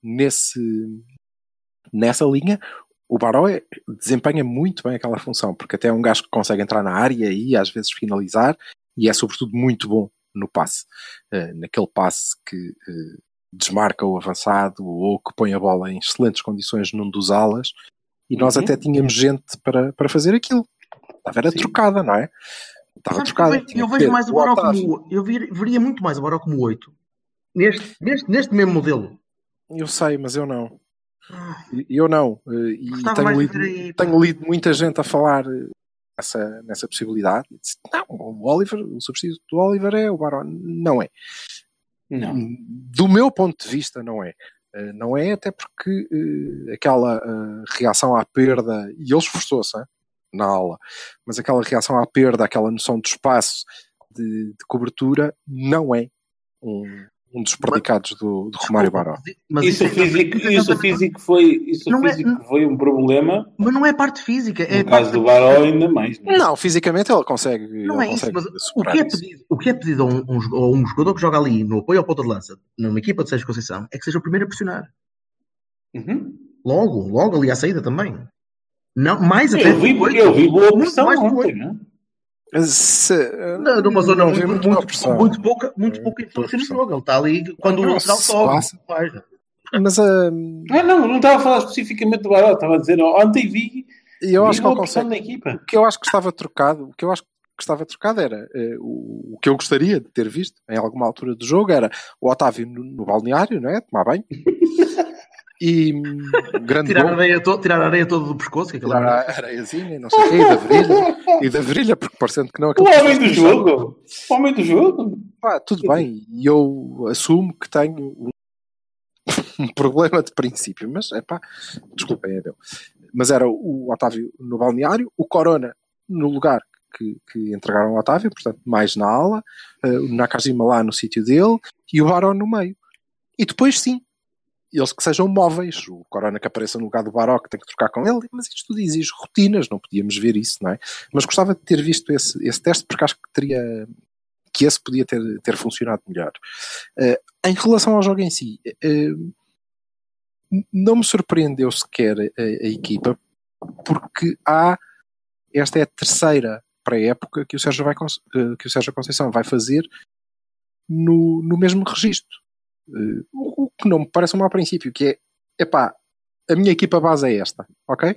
nesse, nessa linha, o Baró é- desempenha muito bem aquela função, porque até é um gajo que consegue entrar na área e às vezes finalizar, e é sobretudo muito bom no passe, Eh, naquele passe que eh, desmarca o avançado ou que põe a bola em excelentes condições num dos alas, e nós Uhum. até tínhamos gente para, para fazer aquilo. Estava era trocada, não é? Estava trocada. Eu eu vejo mais o o Baró como. Eu vir- veria muito mais o Baró como 8. Neste, neste, neste mesmo modelo. Eu sei, mas eu não. Eu não. eh, E tenho lido, aí, tenho lido muita gente a falar nessa, nessa possibilidade. E disse, não, o Oliver, o substituto do Oliver é o Barão. Não é. Não. Do meu ponto de vista, não é. Eh, Não é até porque eh, aquela eh, reação à perda, e ele esforçou-se hein, na aula, mas aquela reação à perda, aquela noção de espaço, de, de cobertura, não é um, um dos predicados do, do Romário Baró. Mas Isso, é- físico, isso é isso físico foi, isso Não é- físico foi um problema. Mas não é parte física. É No caso parte do Baró, ainda mais. não é? Não, fisicamente ele consegue. Não ele é isso, consegue mas o que é isso. pedido, o que é pedido a um, um a um jogador que joga ali no apoio ao ponta de lança, numa equipa de Sérgio Conceição, é que seja o primeiro a pressionar. Uhum. Logo, logo ali à saída também. Não, mais até Eu vi, depois. eu vi boa Muito pressão ontem, não é? Se, Não, numa zona não vi muito, muito, pressão. muito pouca, muito É, pouca influência no jogo. Ele está ali quando o Não, lateral se sobe. faz. Mas ah, Ah, não, não estava a falar especificamente do Baró, estava a dizer, ontem vi, eu vi acho que equipa. O que eu acho que estava trocado, o que eu acho que estava trocado era eh, o, o que eu gostaria de ter visto em alguma altura do jogo era o Otávio no, no balneário, não é? Tomar banho. E grande Tirar a, gol, areia to, tirar a areia toda do pescoço. Que tirar é- a areiazinha e não sei o quê, e da virilha, e da virilha, porque parecendo que não O aquele homem do jogo. O homem do jogo. Pá, tudo bem, e eu assumo que tenho um, um problema de princípio, mas é pá, desculpem, é meu. Mas era o Otávio no balneário, o Corona no lugar que, que entregaram ao Otávio, portanto, mais na ala, eh, o Nakajima lá no sítio dele e o Barão no meio. E depois, sim, eles que sejam móveis. O Corona que apareça no lugar do Baroque tem que trocar com ele, mas isto tudo exige rotinas, não podíamos ver isso, não é? Mas gostava de ter visto esse, esse teste porque acho que teria que esse podia ter, ter funcionado melhor. Uh, em relação ao jogo em si, uh, não me surpreendeu sequer a, a, equipa, porque há esta é a terceira pré-época que o Sérgio vai uh, que o Sérgio Conceição vai fazer no, no mesmo registro. o que não me parece um mau princípio, que é epá, a minha equipa base é esta, ok?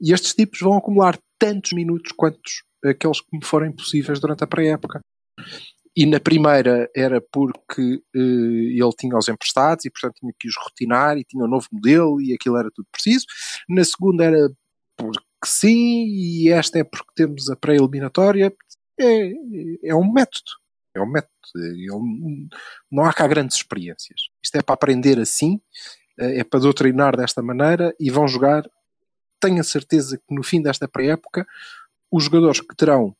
E estes tipos vão acumular tantos minutos quantos aqueles que me forem possíveis durante a pré-época. E na primeira era porque uh, ele tinha os emprestados e, portanto, tinha que os rotinar e tinha um novo modelo e aquilo era tudo preciso. Na segunda era porque sim, e esta é porque temos a pré-eliminatória. É, é um método. É um método. Ele, não há cá grandes experiências. Isto é para aprender assim, eh, é para doutrinar desta maneira e vão jogar. Tenho a certeza que no fim desta pré-época, os jogadores que terão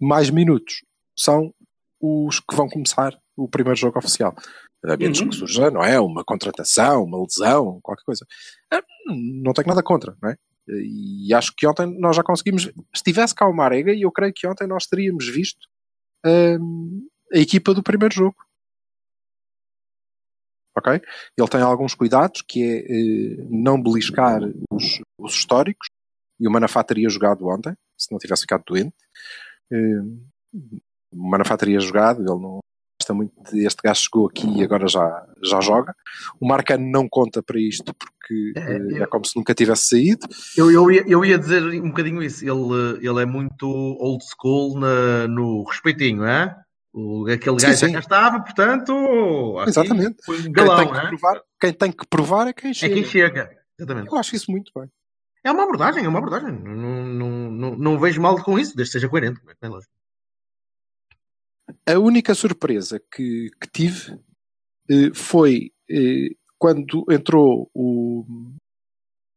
mais minutos são os que vão começar o primeiro jogo oficial. A menos uhum. que surja, não é? Uma contratação, uma lesão, qualquer coisa. Ah, não tenho nada contra, não é? E acho que ontem nós já conseguimos. Se tivesse cá o Marega, eu creio que ontem nós teríamos visto hum, a equipa do primeiro jogo. Ok? Ele tem alguns cuidados, que é eh, não beliscar os, os, históricos, e o Manafá teria jogado ontem, se não tivesse ficado doente. Hum, o Manafá teria jogado, ele não gosta muito este gajo chegou aqui e agora já, já joga. O Marcano não conta para isto porque é, eh, é como se nunca tivesse saído. Eu, eu, ia, eu ia dizer um bocadinho isso, ele, ele é muito old school na, no respeitinho, é? O, aquele gajo sim, sim. já estava, portanto. Exatamente. Um galão, quem, tem que provar, quem tem que provar é quem chega. É quem chega. Exatamente. Eu acho isso muito bem. É uma abordagem, é uma abordagem. Não, não, não, não vejo mal com isso, desde que seja coerente. É lógico. A única surpresa que, que tive eh, foi eh, quando entrou o,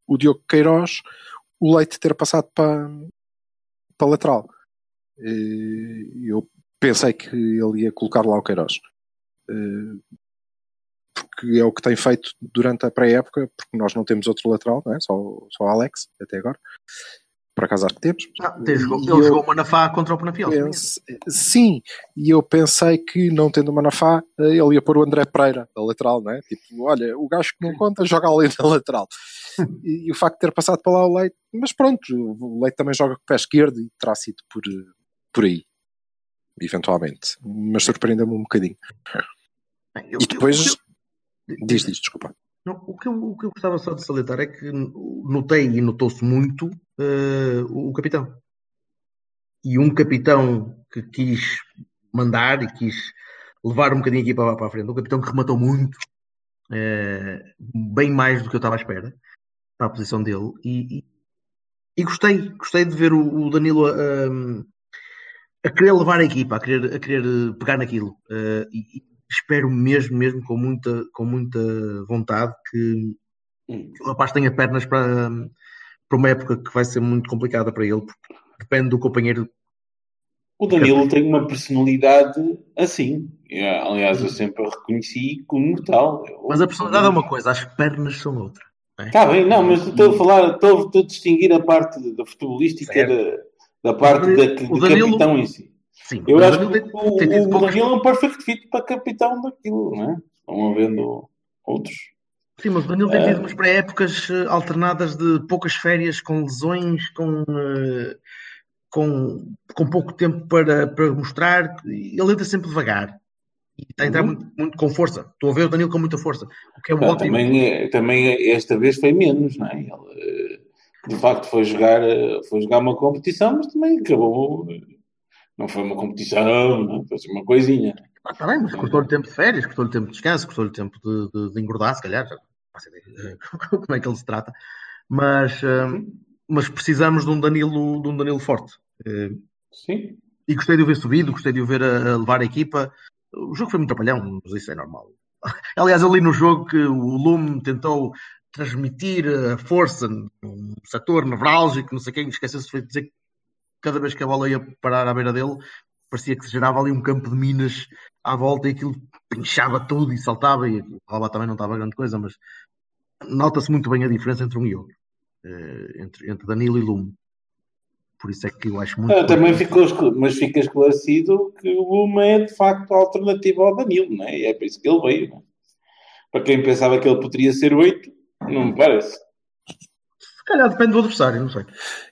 o Diogo Queiroz, o Leite ter passado para, para lateral. Eh, eu pensei que ele ia colocar lá o Queiroz. Porque é o que tem feito durante a pré-época, porque nós não temos outro lateral, não é? só, só Alex até agora por acaso acho que temos. Ah, ele eu, jogou o Manafá contra o Penafiel. Sim, e eu pensei que não tendo o Manafá, eh, ele ia pôr o André Pereira, da lateral, não é? Tipo, olha, o gajo que não conta joga ali na lateral. e, e, o facto de ter passado para lá o Leite, mas pronto, o Leite também joga com o pé esquerdo e terá sido por, por aí, eventualmente. Mas surpreendeu-me um bocadinho. Eu, e depois. Eu, eu, diz, diz, desculpa. Não, o, que eu, o que eu gostava só de salientar é que notei e notou-se muito uh, o, capitão. E um capitão que quis mandar e quis levar um bocadinho aqui para, para a frente. Um capitão que rematou muito, uh, bem mais do que eu estava à espera, para a posição dele. E, e, e gostei, gostei de ver o, o Danilo a, a, querer levar a equipa, a querer, a querer pegar naquilo. Uh, e, espero mesmo, mesmo com muita, com muita vontade que hum. o rapaz tenha pernas para, para uma época que vai ser muito complicada para ele, porque depende do companheiro. O Danilo tem uma personalidade assim. aliás, eu sempre a reconheci como tal. Mas a personalidade é uma coisa, as pernas são outra. Está é? bem, não, mas estou a falar, estou, estou a distinguir a parte da futebolística da, da parte da, do Danilo, capitão em si. Sim, eu acho que tem, o, tem, o Danilo é um perfect fit para capitão daquilo, não é? Estão havendo outros. Sim, mas o Danilo tem tido umas pré-épocas eh, alternadas de poucas férias, com lesões, com, uh, com, com pouco tempo para, para mostrar. Ele entra sempre devagar. E está a entrar uhum. muito, muito, com força. Estou a ver o Danilo com muita força. O que é Não, ótimo. Também, é, também esta vez foi menos, não é? Ele, de facto foi jogar, foi jogar uma competição, mas também acabou não foi uma competição, não, foi assim uma coisinha. Ah, tá bem, mas cortou-lhe tempo de férias, cortou-lhe tempo de descanso, cortou-lhe tempo de, de, de, engordar, se calhar, como é que ele se trata. Mas, uh, mas precisamos de um Danilo, de um Danilo forte. Uh, Sim. E gostei de o ver subido, gostei de o ver a, a, levar a equipa. O jogo foi muito trapalhão, mas isso é normal. Aliás, ali no jogo que o Lume tentou transmitir a força, um setor nevrálgico, não sei quem, esqueceu-se de dizer cada vez que a bola ia parar à beira dele, parecia que se gerava ali um campo de minas à volta e aquilo pinchava tudo e saltava e o relvado também não estava grande coisa, mas nota-se muito bem a diferença entre um e outro, eh, entre, entre Danilo e Lume. Por isso é que eu acho muito. Também ficou, mas fica esclarecido que o Lume é de facto a alternativa ao Danilo, não é? E é por isso que ele veio, não é? Para quem pensava que ele poderia ser 8, não me parece. Calhar depende do adversário, não sei.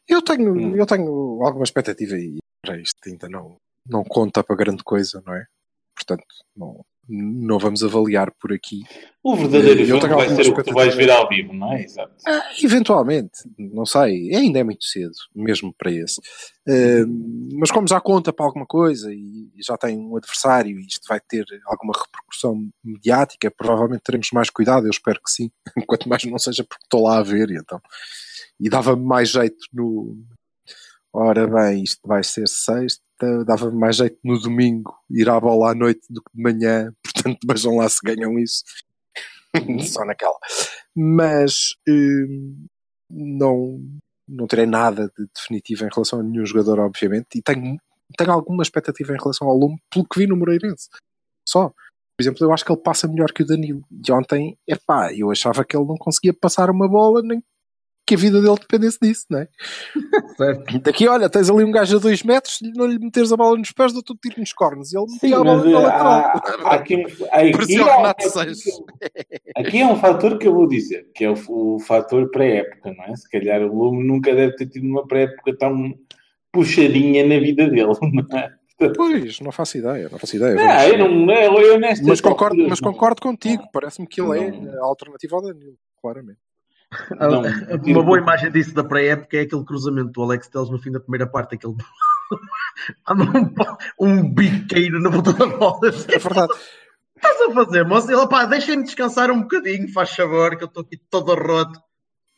Eu tenho, Hum. eu tenho alguma expectativa e para isto ainda não, não conta para grande coisa, não é? Portanto, não, não vamos avaliar por aqui. O verdadeiro Eu jogo vai ser o que tu vais ver ao vivo, não é? Exato. Ah, eventualmente, não sei, ainda é muito cedo, mesmo para esse. Ah, mas como já conta para alguma coisa e já tem um adversário e isto vai ter alguma repercussão mediática, provavelmente teremos mais cuidado, eu espero que sim, quanto mais não seja porque estou lá a ver e então. E dava-me mais jeito no. Ora bem, isto vai ser sexta, dava-me mais jeito no domingo ir à bola à noite do que de manhã, portanto vejam lá se ganham isso. Só naquela. Mas hum, não, não terei nada de definitivo em relação a nenhum jogador, obviamente, e tenho, tenho alguma expectativa em relação ao Lume pelo que vi no Moreirense. Só. Por exemplo, eu acho que ele passa melhor que o Danilo. E ontem, epá, eu achava que ele não conseguia passar uma bola nem que a vida dele dependesse disso, não é? Certo. Daqui, olha, tens ali um gajo a 2 metros, se não lhe meteres a bola nos pés, dou-te um tiro nos cornos. E ele Sim, metia a mas bola na eh, lateral. há, há aqui, aqui, há um que aqui é um fator que eu vou dizer, que é o, o fator pré-época, não é? Se calhar o Lume nunca deve ter tido uma pré-época tão puxadinha na vida dele, não é? Pois, não faço ideia, não faço ideia. Não, Vamos- eu não, eu, eu mas, concordo, mas concordo contigo, parece-me que ele Não. é a alternativa ao Danilo, claramente. Não, Uma boa imagem disso da pré-época é aquele cruzamento do Alex Telles no fim da primeira parte, aquele um, um biqueiro na ponta da bola. É verdade. estás a fazer, moço? Ele, pá, deixem-me descansar um bocadinho, faz favor, que eu estou aqui todo roto.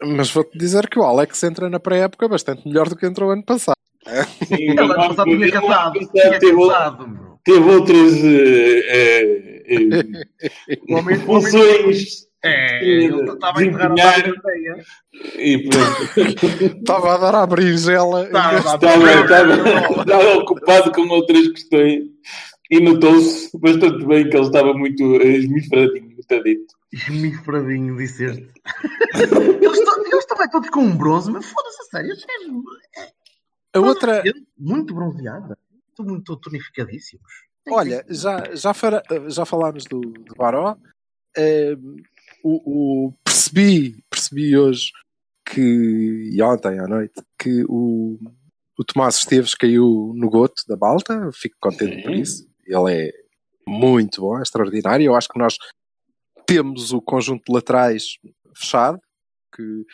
Mas vou-te dizer que o Alex entra na pré-época bastante melhor do que entrou ano passado. Sim, Ele ano passado tinha cansado, tinha cansado, teve outras eh, eh, eh, funções É, ele estava a enterrar e pronto. Estava a dar à de- Estava, ocupado com outras questões e notou-se bastante bem que ele estava muito esmifradinho, está dito. Esmifradinho, disseste. eles, eles também todos com um bronze, mas foda-se a sério. A outra, Muito bronzeada. Muito tonificadíssimos. olha, já, já, fara- já falámos do, do Baró. Eh, o, o- percebi, percebi hoje que, e ontem à noite, que o, o Tomás Esteves caiu no goto da balta. Fico contente Sim. por isso. Ele é muito bom, é extraordinário. Eu acho que nós temos o conjunto de laterais fechado, que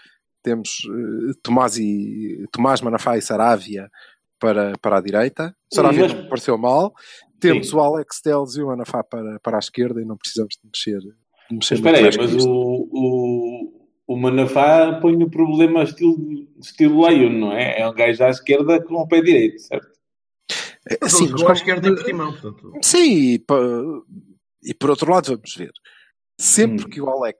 temos eh, Tomás, e, Tomás Manafá e Saravia para, para a direita. Saravia mas- não me pareceu mal. Temos Sim. o Alex Telles e o Manafá para, para a esquerda e não precisamos de mexer. Espera aí, mas isto. o, o, o Manafá põe o problema estilo, estilo Lion, não é? É um gajo à esquerda com o pé direito, certo? Mas Sim, mas à esquerda e por timão, portanto. Sim, e, pa- e por outro lado, vamos ver. Sempre Hum. que o Alex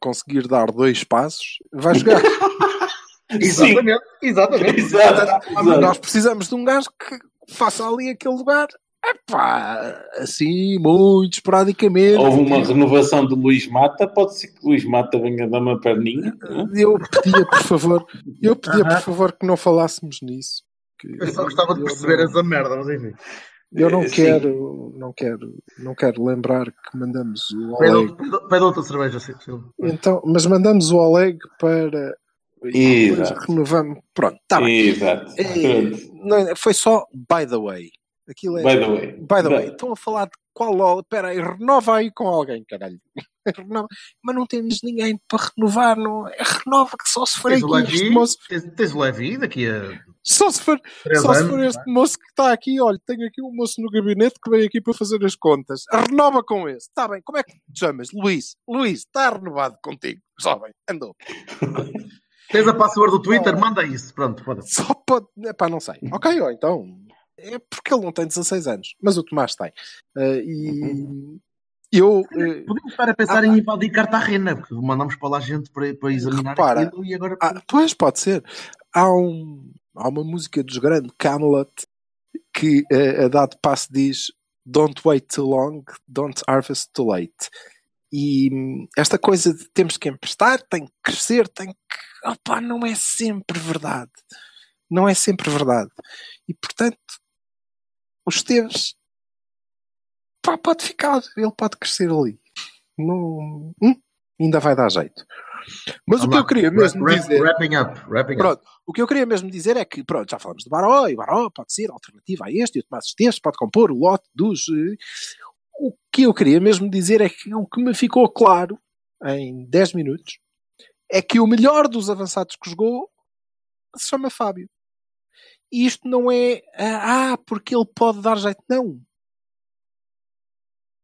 conseguir dar dois passos, vai jogar. Exatamente, exatamente. Exato, exato. Nós precisamos de um gajo que faça ali aquele lugar. Epá, assim, muito esporadicamente. Houve uma renovação de Luís Mata, pode ser que Luís Mata venha dar uma perninha. não é? Eu pedia, por favor, eu pedia, Aham. por favor, que não falássemos nisso. Que Eu só gostava de perceber não- essa merda, mas enfim. Eu não sim. quero, não quero, não quero lembrar que mandamos o Oleg. pede outra cerveja, sim. sim. Então, mas mandamos o Oleg para. e Exato. renovamos. Pronto, está bem. Exato. É, não, foi só by the way. Aquilo é. By the way. By the way, estão a falar de qual Oleg? Espera aí, renova aí com alguém, caralho. Renova. Mas não temos ninguém para renovar, não é? Renova que só se for Tens aqui este Levi, moço. tens, tens o Levi daqui a Só se for, só se anos. for este moço que está aqui, olha, tenho aqui um moço no gabinete que veio aqui para fazer as contas. Renova com esse. Está bem, como é que te chamas? Luís. Luís, está renovado contigo. Jovem, andou. Tens a password do Twitter, manda isso. Pronto, foda-se. Só pode. Epá, não sei. Ok, ó, então. É porque ele não tem 16 anos, mas o Tomás tem. Ah, e eu. eh, Podemos estar a pensar em invadir Cartagena, porque mandamos para lá gente para, para examinar Repara, aquilo e agora. ah, pois, pode ser. Há, um, há uma música dos grandes Camelot que que uh, a dado passo diz Don't wait too long, don't harvest too late. E hum, esta coisa de temos que emprestar, tem que crescer, tem que. Opa, não é sempre verdade. Não é sempre verdade. E portanto, o Esteves pá, pode ficar, ele pode crescer ali. Não, hum, ainda vai dar jeito. Mas o que eu queria mesmo Wrap- dizer. Wrapping up. Wrapping up. Pronto, o que eu queria mesmo dizer é que, pronto, já falamos de Baró, e Baró pode ser alternativa a este, e o Tomás Esteves pode compor o lote dos. eh, O que eu queria mesmo dizer é que o que me ficou claro em 10 minutos é que o melhor dos avançados que jogou se chama Fábio. E isto não é, ah, ah, porque ele pode dar jeito. Não.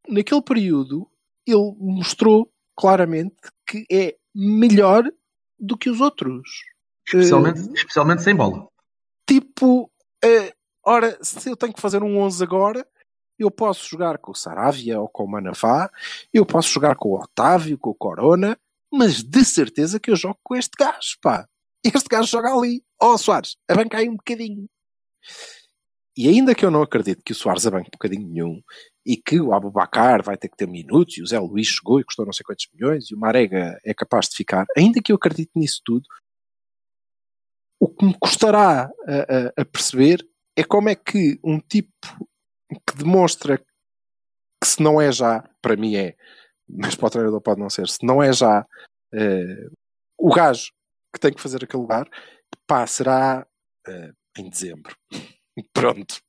Naquele período, ele mostrou claramente que é melhor do que os outros. Especialmente, Eh, especialmente sem bola. tipo, eh, ora, se eu tenho que fazer um 11 agora, eu posso jogar com o Saravia ou com o Manafá, eu posso jogar com o Otávio, com o Corona, mas de certeza que eu jogo com este gajo, pá. Este gajo joga ali. Ó, Soares, abanca aí um bocadinho. E ainda que eu não acredito que o Soares abanque um bocadinho nenhum e que o Abubacar vai ter que ter minutos e o Zé Luís chegou e custou não sei quantos milhões e o Marega é capaz de ficar, ainda que eu acredite nisso tudo, o que me custará a, a- a perceber é como é que um tipo que demonstra que se não é já, para mim é, mas para o treinador pode não ser, se não é já eh, o gajo que tem que fazer aquele lugar, pá, será eh, em dezembro. Pronto.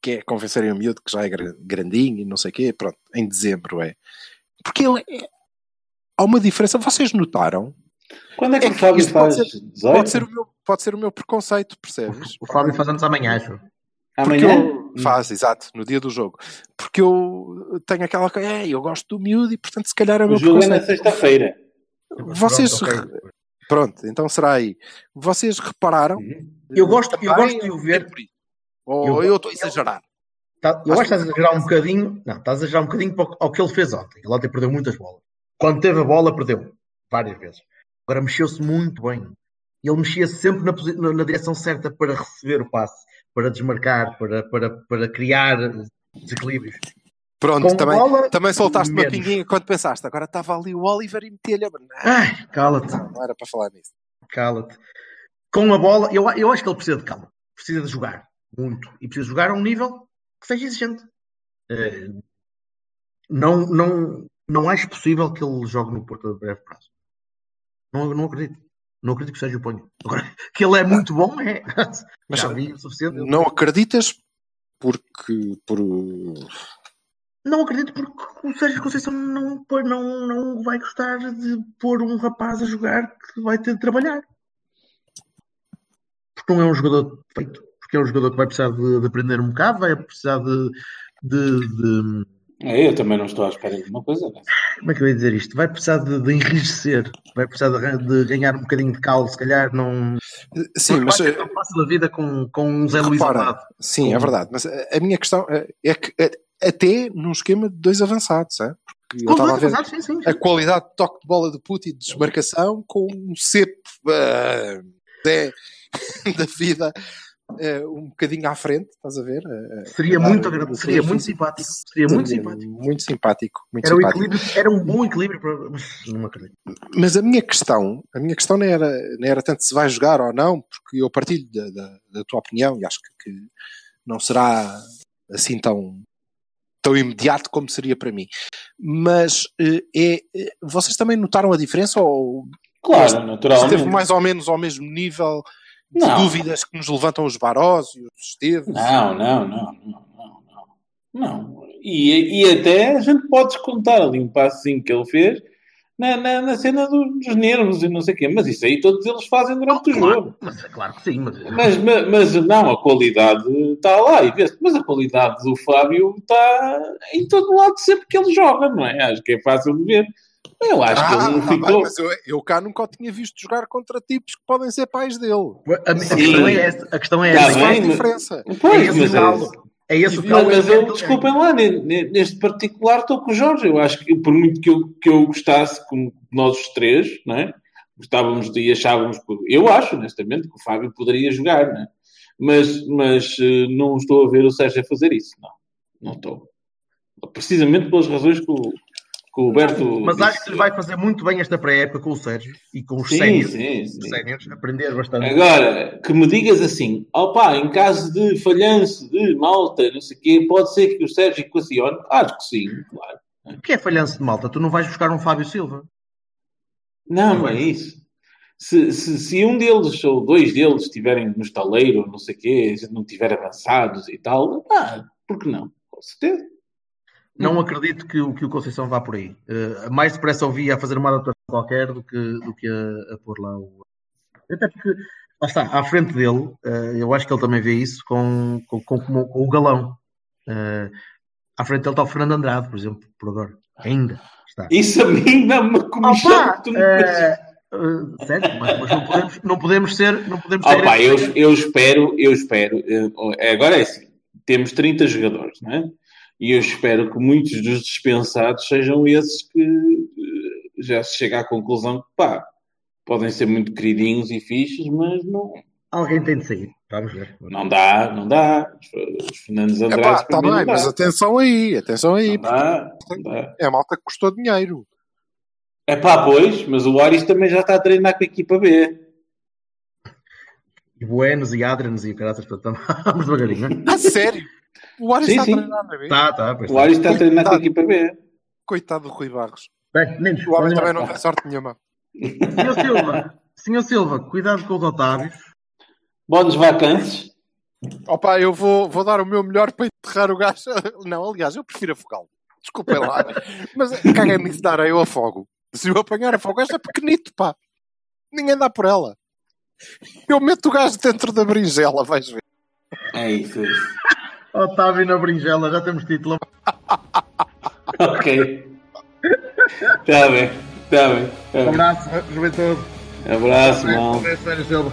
Que é convencerem o miúdo que já é gra- grandinho e não sei o quê. Pronto, em dezembro é. Porque ele é... há uma diferença. Vocês notaram? Quando é que É o Fábio faz pode ser- 18? Pode ser, o meu, pode ser o meu preconceito, percebes? O Fábio faz anos amanhã, acho. Amanhã? eu, faz, exato, no dia do jogo. Porque eu tenho aquela coisa, é, eu gosto do miúdo e portanto se calhar é o O meu jogo é na sexta-feira. Vocês, Pronto. Pronto, então será aí. Vocês repararam? Eu gosto, eu gosto de o ver. Ou Eu- estou a exagerar? Tá- eu acho que estás a exagerar um bocadinho. Não, estás a exagerar um bocadinho para ao que ele fez ontem. Ele ontem perdeu muitas bolas. Quando teve a bola, perdeu várias vezes. Agora mexeu-se muito bem. Ele mexia-se sempre na, posi- na- na direção certa para receber o passe, para desmarcar, para, para, para criar desequilíbrios. Pronto, Com também, bola, também soltaste uma pinguinha quando pensaste. Agora estava ali o Oliver e metia-lhe a. Ai, cala-te, não, não era para falar nisso. cala-te. Com a bola, eu, eu acho que ele precisa de calma. Precisa de jogar muito. E precisa jogar a um nível que seja exigente. Eh, não, não, não acho possível que ele jogue no Porto a breve prazo. Não, não acredito. Não acredito que seja o ponho. Agora, que ele é muito bom, é. Mas Já vi o suficiente. não acreditas porque. Por... Não acredito porque o Sérgio Conceição não, não, não vai gostar de pôr um rapaz a jogar que vai ter de trabalhar. Porque não é um jogador feito. Porque é um jogador que vai precisar de, de aprender um bocado, vai precisar de, de- de- É, Eu também não estou à espera de uma coisa dessa. Como é que eu ia dizer isto? Vai precisar de, de enrijecer, vai precisar de, de ganhar um bocadinho de calo, se calhar não. Sim, não mas. vai tão fácil a vida com, com um Zé Luís. Sim, é verdade. Mas a, a minha questão é, é que é, até num esquema de dois avançados, é? porque eu Com estava a dois ver avançados, sim, sim, sim. a qualidade de toque de bola de puto e de desmarcação com um cepo ah, de- da vida ah, um bocadinho à frente, estás a ver? Ah, Seria muito agradável, seria muito simpático. Seria muito simpático. Muito simpático. Muito Era, um simpático. equilíbrio, era um bom equilíbrio, para, mas não acredito. Mas a minha questão, a minha questão não era, não era tanto se vai jogar ou não, porque eu partilho da, da, da tua opinião e acho que, que não será assim tão, tão imediato como seria para mim. Mas eh, é, é- vocês também notaram a diferença ou Claro, esteve naturalmente. mais ou menos ao mesmo nível de Não. dúvidas que nos levantam os Barós e os Esteves? Não, não, não, não, não, não. Não. E, e até a gente pode descontar ali um passinho que ele fez na, na, na cena do- dos nervos e não sei o quê. Mas isso aí todos eles fazem durante o jogo. Mas é claro que sim, mas. Mas, mas, mas não, a qualidade está lá e vê-se. Mas a qualidade do Fábio está em todo lado sempre que ele joga, não é? Acho que é fácil de ver. Eu acho que Ah, ele tá ficou. bem, mas eu, eu cá nunca o tinha visto jogar contra tipos que podem ser pais dele. A, a questão é essa. A questão é Tá essa. Bem, faz diferença. É Pois, esse mas é-. É esse o. Não, mas eu, desculpem lá, ne- ne- neste particular estou com o Jorge. Eu acho que, por muito que eu, que eu gostasse, como nós os três, não é? gostávamos de, e achávamos, eu acho, honestamente, que o Fábio poderia jogar, não é? Mas, mas eh, não estou a ver o Sérgio a fazer isso. Não, não estou. Precisamente pelas razões que o, que o Roberto. Mas disse. acho que lhe vai fazer muito bem esta pré-época com o Sérgio e com os séniores. aprender bastante. Agora, que me digas assim, opá, em caso de falhanço de malta, não sei o quê, pode ser que o Sérgio equacione? Acho que sim, claro. O que é falhanço de malta? Tu não vais buscar um Fábio Silva. Não, não é isso. Se, se, se um deles ou dois deles estiverem no estaleiro, não sei o quê, não estiver avançados e tal, pá, por que não? Com certeza. Não acredito que, o- que o Conceição vá por aí. Eh, mais depressa ouvi a fazer uma adaptação qualquer do que, do que a, a pôr lá o. Até porque, lá está, à frente dele, eh, eu acho que ele também vê isso com, com, com, com- com o galão. Eh, à frente dele está o Fernando Andrade, por exemplo, por agora. Ainda está. Isso a mim dá-me uma comissão que tu eh, sério, mas, mas não, podemos, não podemos ser. Não podemos ser Opa, eu, eu espero, eu espero, agora é assim, temos 30 jogadores, não é? E eu espero que muitos dos dispensados sejam esses que eh, já se chega à conclusão que, pá, podem ser muito queridinhos e fixes, mas não, Alguém tem de sair. Vamos ver. não dá, não dá. Os, Fernandes Andrade está bem, mas atenção aí, atenção aí. Não dá, não dá. É a malta que custou dinheiro. É pá, pois, mas o Aris também já está a treinar com a equipa B. E Buenos e Adrianos e o caráter, portanto, vamos devagarinho. não é? A sério? O Ares Sim, está sim. a treinar na B? Tá, tá, pois O tá. Aris está a treinar com a Coitado. equipa B. Coitado do Rui Barros. Bem, O lá. também não tem sorte nenhuma. Senhor Silva, senhor Silva, cuidado com os Otávios. Bons vacantes. Opa, eu vou, vou dar o meu melhor para enterrar o gajo. Não, aliás, eu prefiro afogá-lo. Desculpem lá. Mas caguei nisso areia, eu afogo. Se eu apanhar afogo, esta é pequenito, pá. Ninguém dá por ela. Eu meto o gajo dentro da berinjela, vais ver. É isso, é isso. Otávio na berinjela, já temos título. Ok. Está bem, está bem. Tá Um bem. abraço, juventude. Abraço, mal. Sério, Silva.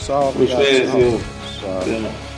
Tchau, Gostei, obrigado. Silvio. Tchau. Tchau.